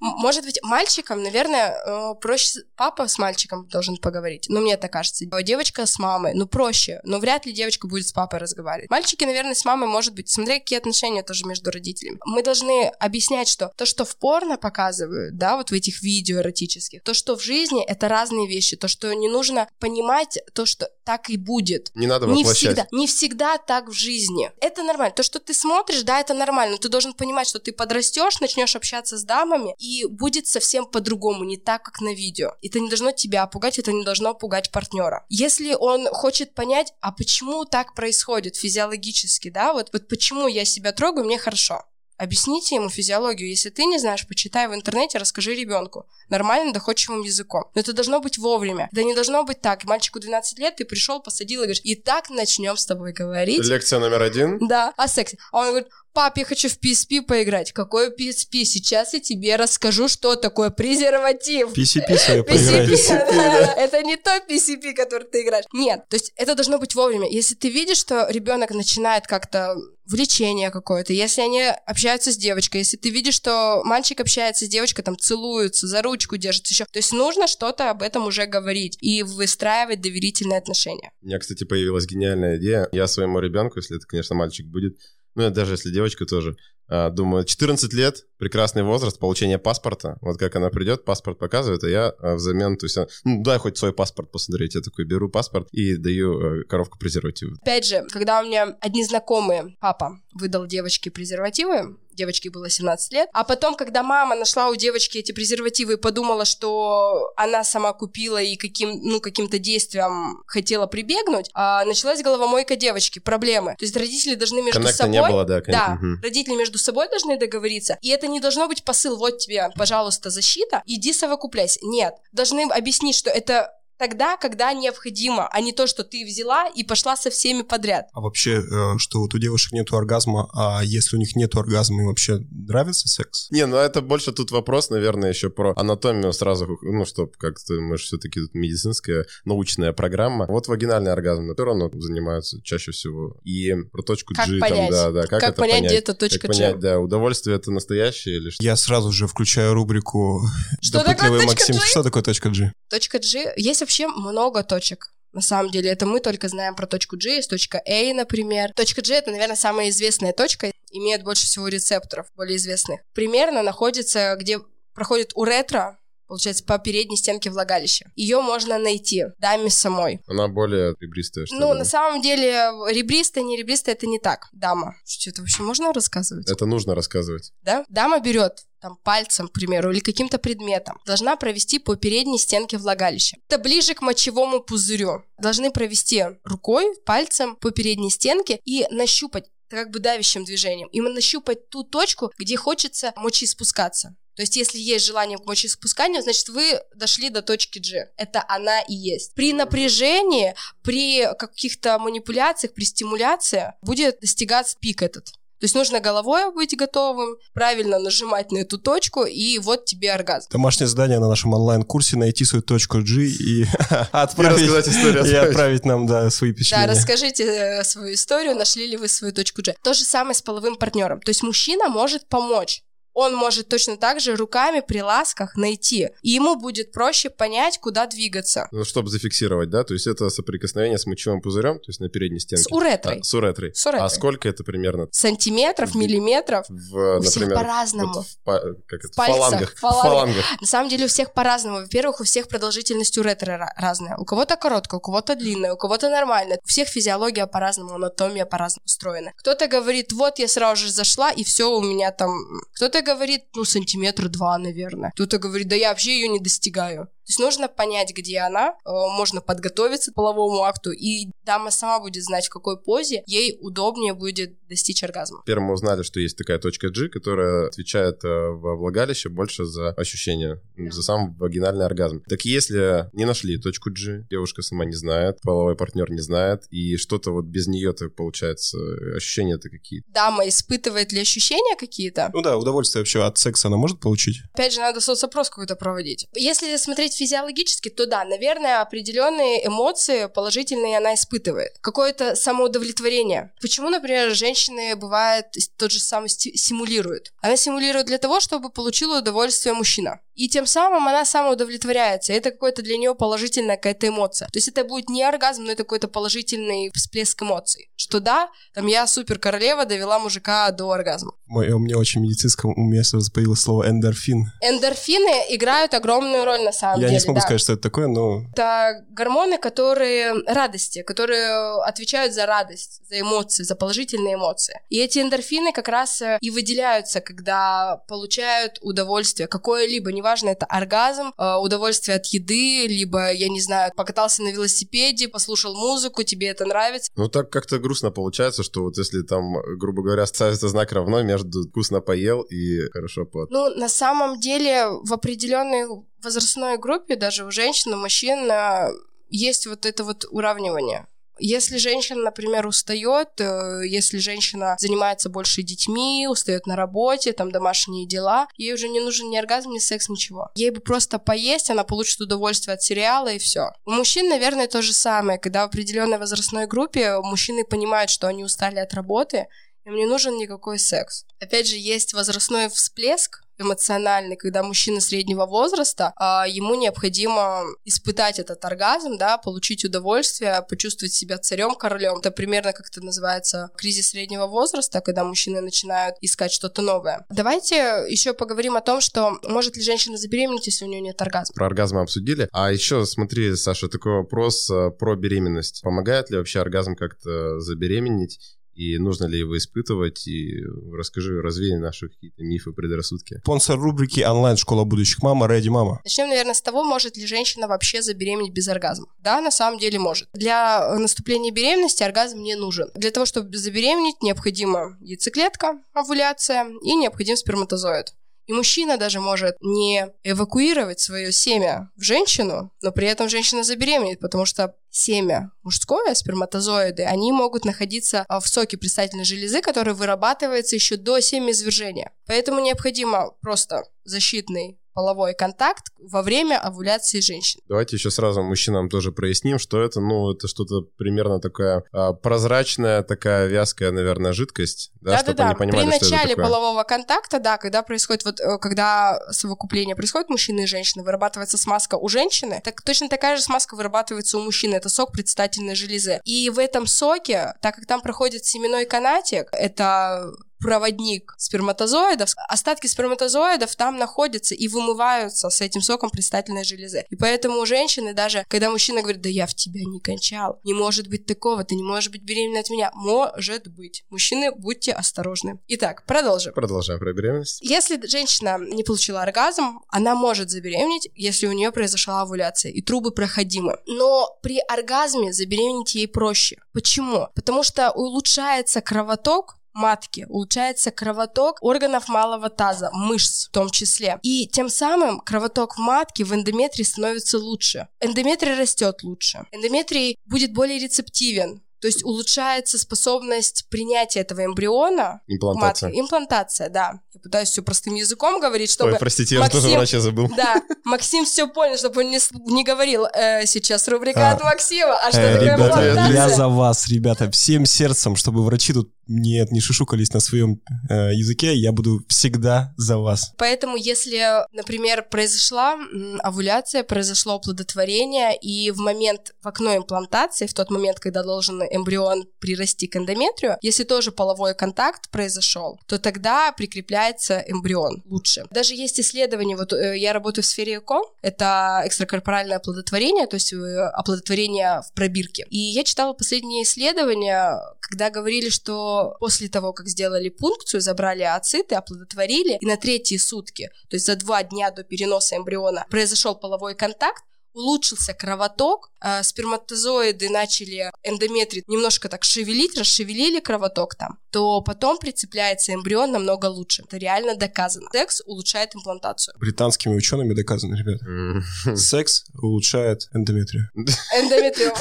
[SPEAKER 2] Может быть, мальчикам, наверное, э, проще папа с мальчиком должен поговорить. Ну, мне так кажется. А Девочка с мамой, ну, проще. Но вряд ли девочка будет с папой разговаривать. Мальчики, наверное, с мамой, может быть, смотря какие отношения тоже между родителями. Мы должны объяснять, что то, что в порно показывают, да, вот в этих видео эротических, то, что в жизни, это разные вещи. То, что не нужно понимать то, что так и будет.
[SPEAKER 1] Не надо
[SPEAKER 2] Не
[SPEAKER 1] воплощать.
[SPEAKER 2] всегда, не всегда так в жизни. Это нормально. То, что ты смотришь, да, это нормально. Но ты должен понимать, что ты подрастешь, начнешь общаться с дамами, и будет совсем по-другому, не так, как на видео. Это не должно тебя пугать, это не должно пугать партнера. Если он хочет понять, а почему так происходит физиологически, да, вот, вот почему я себя трогаю, мне хорошо. Объясните ему физиологию. Если ты не знаешь, почитай в интернете, расскажи ребенку. Нормальным, доходчивым языком. Но это должно быть вовремя. Это не должно быть так. Мальчику 12 лет, ты пришел, посадил и говоришь, и так начнем с тобой говорить.
[SPEAKER 1] Лекция номер один.
[SPEAKER 2] Да, о сексе. А он говорит, пап, я хочу в PSP поиграть. Какой PSP? Сейчас я тебе расскажу, что такое презерватив.
[SPEAKER 3] PCP свое
[SPEAKER 2] PCP,
[SPEAKER 3] поиграть.
[SPEAKER 2] да, это не то PCP, который ты играешь. Нет, то есть это должно быть вовремя. Если ты видишь, что ребенок начинает как-то влечение какое-то, если они общаются с девочкой, если ты видишь, что мальчик общается с девочкой, там целуются, за ручку держатся еще, то есть нужно что-то об этом уже говорить и выстраивать доверительные отношения.
[SPEAKER 1] У меня, кстати, появилась гениальная идея. Я своему ребенку, если это, конечно, мальчик будет, ну, и даже если девочка тоже, а, думаю, 14 лет, прекрасный возраст получения паспорта. Вот как она придет, паспорт показывает, а я а, взамен, то есть, ну, дай хоть свой паспорт посмотреть. Я такой беру паспорт и даю э, коробку презервативов.
[SPEAKER 2] Опять же, когда у меня одни знакомые, папа выдал девочке презервативы, девочке было 17 лет, а потом, когда мама нашла у девочки эти презервативы и подумала, что она сама купила и каким, ну, каким-то действием хотела прибегнуть, а, началась головомойка девочки, проблемы. То есть родители должны между
[SPEAKER 1] Коннекта
[SPEAKER 2] собой...
[SPEAKER 1] не было, да,
[SPEAKER 2] Да,
[SPEAKER 1] конечно. Мгм.
[SPEAKER 2] родители между собой должны договориться, и это не должно быть посыл, вот тебе, пожалуйста, защита, иди совокупляйся. Нет, должны объяснить, что это тогда, когда необходимо, а не то, что ты взяла и пошла со всеми подряд.
[SPEAKER 3] А вообще, э, что вот у девушек нету оргазма, а если у них нету оргазма, им вообще нравится секс?
[SPEAKER 1] Не, ну это больше тут вопрос, наверное, еще про анатомию сразу, ну, что как-то мы же все-таки тут медицинская научная программа. Вот вагинальный оргазм, на котором занимаются чаще всего. И про точку
[SPEAKER 2] Как
[SPEAKER 1] G,
[SPEAKER 2] понять?
[SPEAKER 1] там, да, да, как,
[SPEAKER 2] Как,
[SPEAKER 1] это
[SPEAKER 2] понять,
[SPEAKER 1] понять,
[SPEAKER 2] где эта точка
[SPEAKER 1] как
[SPEAKER 2] G?
[SPEAKER 1] понять, да, удовольствие это настоящее или что?
[SPEAKER 3] Я сразу же включаю рубрику
[SPEAKER 2] Что такое
[SPEAKER 3] «Допытливый
[SPEAKER 2] точка
[SPEAKER 3] Максим».
[SPEAKER 2] G?
[SPEAKER 3] Что такое точка G?
[SPEAKER 2] Точка G. Есть вообще много точек. На самом деле, это мы только знаем про точку G, есть точка A, например. Точка G — это, наверное, самая известная точка, имеет больше всего рецепторов, более известных. Примерно находится, где проходит уретра, получается, по передней стенке влагалища. Ее можно найти даме самой.
[SPEAKER 1] Она более ребристая, что
[SPEAKER 2] Ну,
[SPEAKER 1] ли?
[SPEAKER 2] на самом деле, ребристая, не ребристая — это не так. Дама. Что это вообще можно рассказывать?
[SPEAKER 1] Это нужно рассказывать.
[SPEAKER 2] да? Дама берет там пальцем, к примеру, или каким-то предметом, должна провести по передней стенке влагалища. Это ближе к мочевому пузырю. Должны провести рукой, пальцем по передней стенке и нащупать как бы давящим движением. Именно нащупать ту точку, где хочется мочи спускаться. То есть, если есть желание к мочеиспусканию, значит, вы дошли до точки G. Это она и есть. При напряжении, при каких-то манипуляциях, при стимуляции будет достигаться пик этот. То есть нужно головой быть готовым, правильно нажимать на эту точку, и вот тебе оргазм.
[SPEAKER 3] Домашнее задание на нашем онлайн-курсе найти свою точку G и отправить,
[SPEAKER 1] рассказать историю,
[SPEAKER 3] и
[SPEAKER 1] отправить.
[SPEAKER 3] отправить нам да, свои
[SPEAKER 2] Да,
[SPEAKER 3] впечатления.
[SPEAKER 2] расскажите э, свою историю, нашли ли вы свою точку G. То же самое с половым партнером. То есть мужчина может помочь. Он может точно так же руками при ласках найти. И ему будет проще понять, куда двигаться.
[SPEAKER 1] Ну, чтобы зафиксировать, да? То есть это соприкосновение с мочевым пузырем, то есть на передней стенке.
[SPEAKER 2] С уретрой.
[SPEAKER 1] А, с уретрой.
[SPEAKER 2] С уретрой.
[SPEAKER 1] А сколько это примерно
[SPEAKER 2] Сантиметров, миллиметров.
[SPEAKER 1] в,
[SPEAKER 2] У всех
[SPEAKER 1] например,
[SPEAKER 2] по-разному.
[SPEAKER 1] вот в, как это,
[SPEAKER 2] В пальцах,
[SPEAKER 1] фалангах,
[SPEAKER 2] фалангах.
[SPEAKER 1] фалангах.
[SPEAKER 2] На самом деле у всех по-разному. Во-первых, у всех продолжительность уретры ра- разная. У кого-то короткая, у кого-то длинная, у кого-то нормальная. У всех физиология по-разному, анатомия по-разному устроена. Кто-то говорит, вот я сразу же зашла, и все у меня там... Кто-то говорит, ну, сантиметр два, наверное. Кто-то говорит, да я вообще ее не достигаю. То есть нужно понять, где она, э, можно подготовиться к половому акту, и дама сама будет знать, в какой позе ей удобнее будет достичь оргазма.
[SPEAKER 1] Первым мы узнали, что есть такая точка G, которая отвечает э, во влагалище больше за ощущение, да. за сам вагинальный оргазм. Так если не нашли точку G, девушка сама не знает, половой партнер не знает, и что-то вот без нее-то получается, ощущения-то какие?
[SPEAKER 2] Дама испытывает ли ощущения какие-то?
[SPEAKER 3] Ну да, удовольствие вообще от секса она может получить?
[SPEAKER 2] Опять же, надо соцопрос какой-то проводить. Если смотреть физиологически, то да, наверное, определенные эмоции положительные она испытывает. Какое-то самоудовлетворение. Почему, например, женщины бывает тот же самый симулируют? Она симулирует для того, чтобы получила удовольствие мужчина. И тем самым она самоудовлетворяется. Это какое-то для нее положительная какая-то эмоция. То есть это будет не оргазм, но это какой-то положительный всплеск эмоций. Что да, там я супер королева довела мужика до оргазма.
[SPEAKER 3] Мой, у меня очень медицинском уме сразу появилось слово эндорфин.
[SPEAKER 2] Эндорфины играют огромную роль на самом
[SPEAKER 3] я
[SPEAKER 2] деле.
[SPEAKER 3] Я не смогу
[SPEAKER 2] да.
[SPEAKER 3] сказать, что это такое, но...
[SPEAKER 2] Это гормоны, которые радости, которые отвечают за радость, за эмоции, за положительные эмоции. И эти эндорфины как раз э, и выделяются, когда получают удовольствие какое-либо, неважно, неважно, это оргазм, э, удовольствие от еды, либо, я не знаю, покатался на велосипеде, послушал музыку, тебе это нравится.
[SPEAKER 1] Ну, так как-то грустно получается, что вот если там, грубо говоря, ставится знак равно между вкусно поел и хорошо под.
[SPEAKER 2] Ну, на самом деле, в определенной возрастной группе, даже у женщин, у мужчин, э, есть вот это вот уравнивание. Если женщина, например, устает, э, если женщина занимается больше детьми, устает на работе, там домашние дела, ей уже не нужен ни оргазм, ни секс, ничего. Ей бы просто поесть, она получит удовольствие от сериала и все. У мужчин, наверное, то же самое. Когда в определенной возрастной группе мужчины понимают, что они устали от работы, им не нужен никакой секс. Опять же, есть возрастной всплеск, эмоциональный, когда мужчина среднего возраста, а ему необходимо испытать этот оргазм, да, получить удовольствие, почувствовать себя царем, королем. Это примерно как это называется кризис среднего возраста, когда мужчины начинают искать что-то новое. Давайте еще поговорим о том, что может ли женщина забеременеть, если у нее нет оргазма.
[SPEAKER 1] Про оргазм обсудили. А еще, смотри, Саша, такой вопрос э, про беременность. Помогает ли вообще оргазм как-то забеременеть? И нужно ли его испытывать, и расскажи, развей наши какие-то мифы, предрассудки.
[SPEAKER 3] Спонсор рубрики «Онлайн-школа будущих мама» Реди Мама.
[SPEAKER 2] Начнем, наверное, с того, может ли женщина вообще забеременеть без оргазма. Да, на самом деле может. Для наступления беременности оргазм не нужен. Для того, чтобы забеременеть, необходима яйцеклетка, овуляция и необходим сперматозоид. И мужчина даже может не эвакуировать свое семя в женщину, но при этом женщина забеременеет, потому что семя мужское, сперматозоиды, они могут находиться в соке предстательной железы, который вырабатывается еще до семяизвержения. Поэтому необходимо просто защитный половой контакт во время овуляции женщин.
[SPEAKER 1] Давайте еще сразу мужчинам тоже проясним, что это, ну, это что-то примерно такая а, прозрачная, такая вязкая, наверное, жидкость, да,
[SPEAKER 2] чтобы да, они понимали, При начале полового контакта, да, когда происходит вот, э, когда совокупление происходит мужчины и женщины, вырабатывается смазка у женщины, так точно такая же смазка вырабатывается у мужчины, это сок предстательной железы. И в этом соке, так как там проходит семенной канатик, это проводник сперматозоидов, остатки сперматозоидов там находятся и вымываются с этим соком предстательной железы. И поэтому у женщины даже, когда мужчина говорит, да я в тебя не кончал, не может быть такого, ты не можешь быть беременна от меня. Может быть. Мужчины, будьте осторожны. Итак, продолжим.
[SPEAKER 1] Продолжаем про беременность.
[SPEAKER 2] Если женщина не получила оргазм, она может забеременеть, если у нее произошла овуляция, и трубы проходимы. Но при оргазме забеременеть ей проще. Почему? Потому что улучшается кровоток матки, улучшается кровоток органов малого таза, мышц в том числе. И тем самым кровоток в матке в эндометрии становится лучше. Эндометрий растет лучше. Эндометрий будет более рецептивен то есть улучшается способность принятия этого эмбриона.
[SPEAKER 1] Имплантация.
[SPEAKER 2] Матки. Имплантация, да. Я пытаюсь все простым языком говорить, чтобы...
[SPEAKER 1] Ой, простите, Максим... я тоже врача забыл.
[SPEAKER 2] Да, Максим все понял, чтобы он не, не говорил, э, сейчас рубрика а, от Максима, а что э, такое ребята, имплантация?
[SPEAKER 3] Я за вас, ребята, всем сердцем, чтобы врачи тут нет, не шушукались на своем э, языке, я буду всегда за вас.
[SPEAKER 2] Поэтому, если, например, произошла овуляция, произошло оплодотворение, и в момент, в окно имплантации, в тот момент, когда должен эмбрион прирасти к эндометрию, если тоже половой контакт произошел, то тогда прикрепляется эмбрион лучше. Даже есть исследования, вот э, я работаю в сфере ЭКО, это экстракорпоральное оплодотворение, то есть э, оплодотворение в пробирке. И я читала последние исследования, когда говорили, что после того, как сделали пункцию, забрали ацеты, оплодотворили, и на третьи сутки, то есть за два дня до переноса эмбриона, произошел половой контакт, улучшился кровоток, э, сперматозоиды начали эндометрий немножко так шевелить, расшевелили кровоток там, то потом прицепляется эмбрион намного лучше. Это реально доказано. Секс улучшает имплантацию.
[SPEAKER 3] Британскими учеными доказано, ребят. Секс улучшает эндометрию.
[SPEAKER 2] Эндометриум.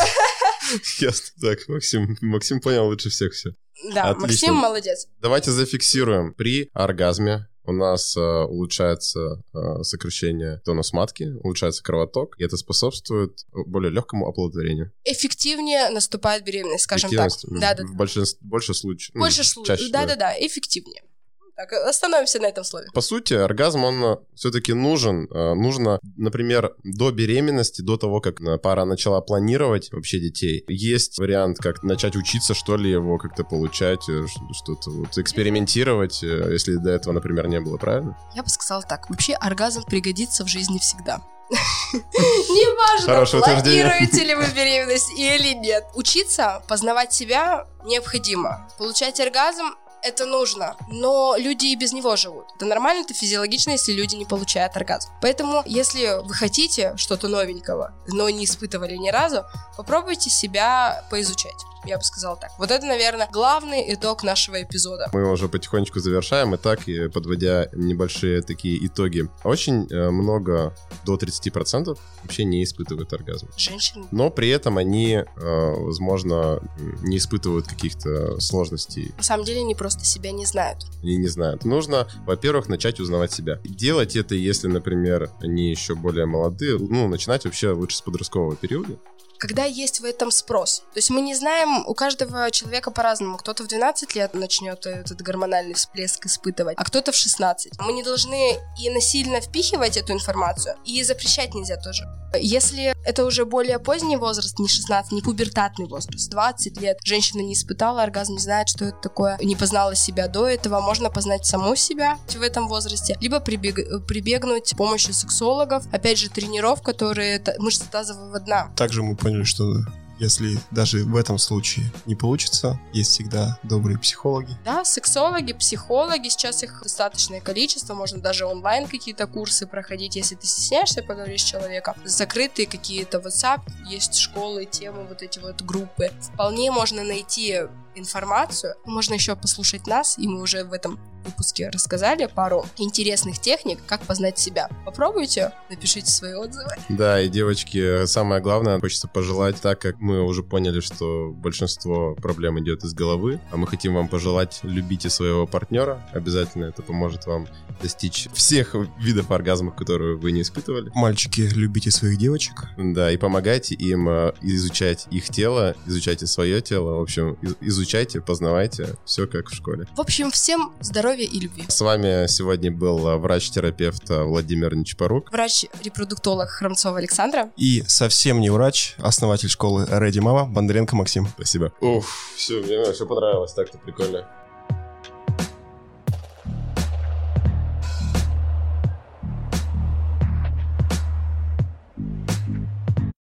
[SPEAKER 1] Ясно. Так, Максим, Максим понял лучше всех все.
[SPEAKER 2] Да,
[SPEAKER 1] Отлично.
[SPEAKER 2] Максим молодец.
[SPEAKER 1] Давайте зафиксируем. При оргазме у нас э, улучшается э, сокращение тонус матки, улучшается кровоток, и это способствует более легкому оплодотворению.
[SPEAKER 2] Эффективнее наступает беременность, скажем так.
[SPEAKER 1] Эффективность, м,
[SPEAKER 2] Да, да.
[SPEAKER 1] В большинстве, больше случаев. ну,
[SPEAKER 2] Больше случаев. Да, да, да, эффективнее. Так, остановимся на этом слове.
[SPEAKER 1] По сути, оргазм, он все-таки нужен. Э, Нужно, например, до беременности, до того, как э, пара начала планировать вообще детей, есть вариант, как начать учиться, что ли, его как-то получать, э, что-то вот экспериментировать, э, если до этого, например, не было, правильно?
[SPEAKER 2] Я бы сказала так. Вообще оргазм пригодится в жизни всегда. Неважно, планируете ли вы беременность или нет. Учиться, познавать себя необходимо. Получать оргазм это нужно, но люди и без него живут. Это нормально, это физиологично, если люди не получают оргазм. Поэтому, если вы хотите что-то новенького, но не испытывали ни разу, попробуйте себя поизучать. Я бы сказала так. Вот это, наверное, главный итог нашего эпизода.
[SPEAKER 1] Мы уже потихонечку завершаем, и так, и подводя небольшие такие итоги. Очень э, много, до 30% вообще не испытывают оргазм.
[SPEAKER 2] Женщины
[SPEAKER 1] Но при этом они, э, возможно, не испытывают каких-то сложностей
[SPEAKER 2] на самом деле не просто себя не знают.
[SPEAKER 1] они не знают. Нужно, во-первых, начать узнавать себя. Делать это, если, например, они еще более молодые, ну, начинать вообще лучше с подросткового периода.
[SPEAKER 2] Когда есть в этом спрос. То есть мы не знаем, у каждого человека по-разному. Кто-то в 12 лет начнет этот гормональный всплеск испытывать, а кто-то в 16. Мы не должны и насильно впихивать эту информацию, и запрещать нельзя тоже. Если это уже более поздний возраст, не 16, не пубертатный возраст, 20 лет, женщина не испытала оргазм, не знает, что это такое, не познала себя до этого, можно познать саму себя в этом возрасте, либо прибег- прибегнуть к помощи сексологов, опять же, тренеров, которые мышцы тазового дна.
[SPEAKER 3] Также мы поняли, что если даже в этом случае не получится, есть всегда добрые психологи.
[SPEAKER 2] Да, сексологи, психологи, сейчас их достаточное количество, можно даже онлайн какие-то курсы проходить, если ты стесняешься поговорить с человеком. Закрытые какие-то WhatsApp, есть школы, темы, вот эти вот группы. Вполне можно найти информацию, можно еще послушать нас, и мы уже в этом выпуске рассказали пару интересных техник, как познать себя. Попробуйте, напишите свои отзывы.
[SPEAKER 1] Да, и девочки, самое главное, хочется пожелать, так как мы уже поняли, что большинство проблем идет из головы, а мы хотим вам пожелать, любите своего партнера, обязательно это поможет вам достичь всех видов оргазмов, которые вы не испытывали.
[SPEAKER 3] Мальчики, любите своих девочек.
[SPEAKER 1] Да, и помогайте им э, изучать их тело, изучайте свое тело, в общем, из- изучайте, познавайте, все как в школе.
[SPEAKER 2] В общем, всем здоровья и любви.
[SPEAKER 1] С вами сегодня был врач-терапевт Владимир Нечапорук.
[SPEAKER 2] Врач-репродуктолог Храмцова Александра.
[SPEAKER 3] И совсем не врач, основатель школы Ready Mama Бондаренко Максим.
[SPEAKER 1] Спасибо. Уф, все, мне все понравилось, так-то прикольно.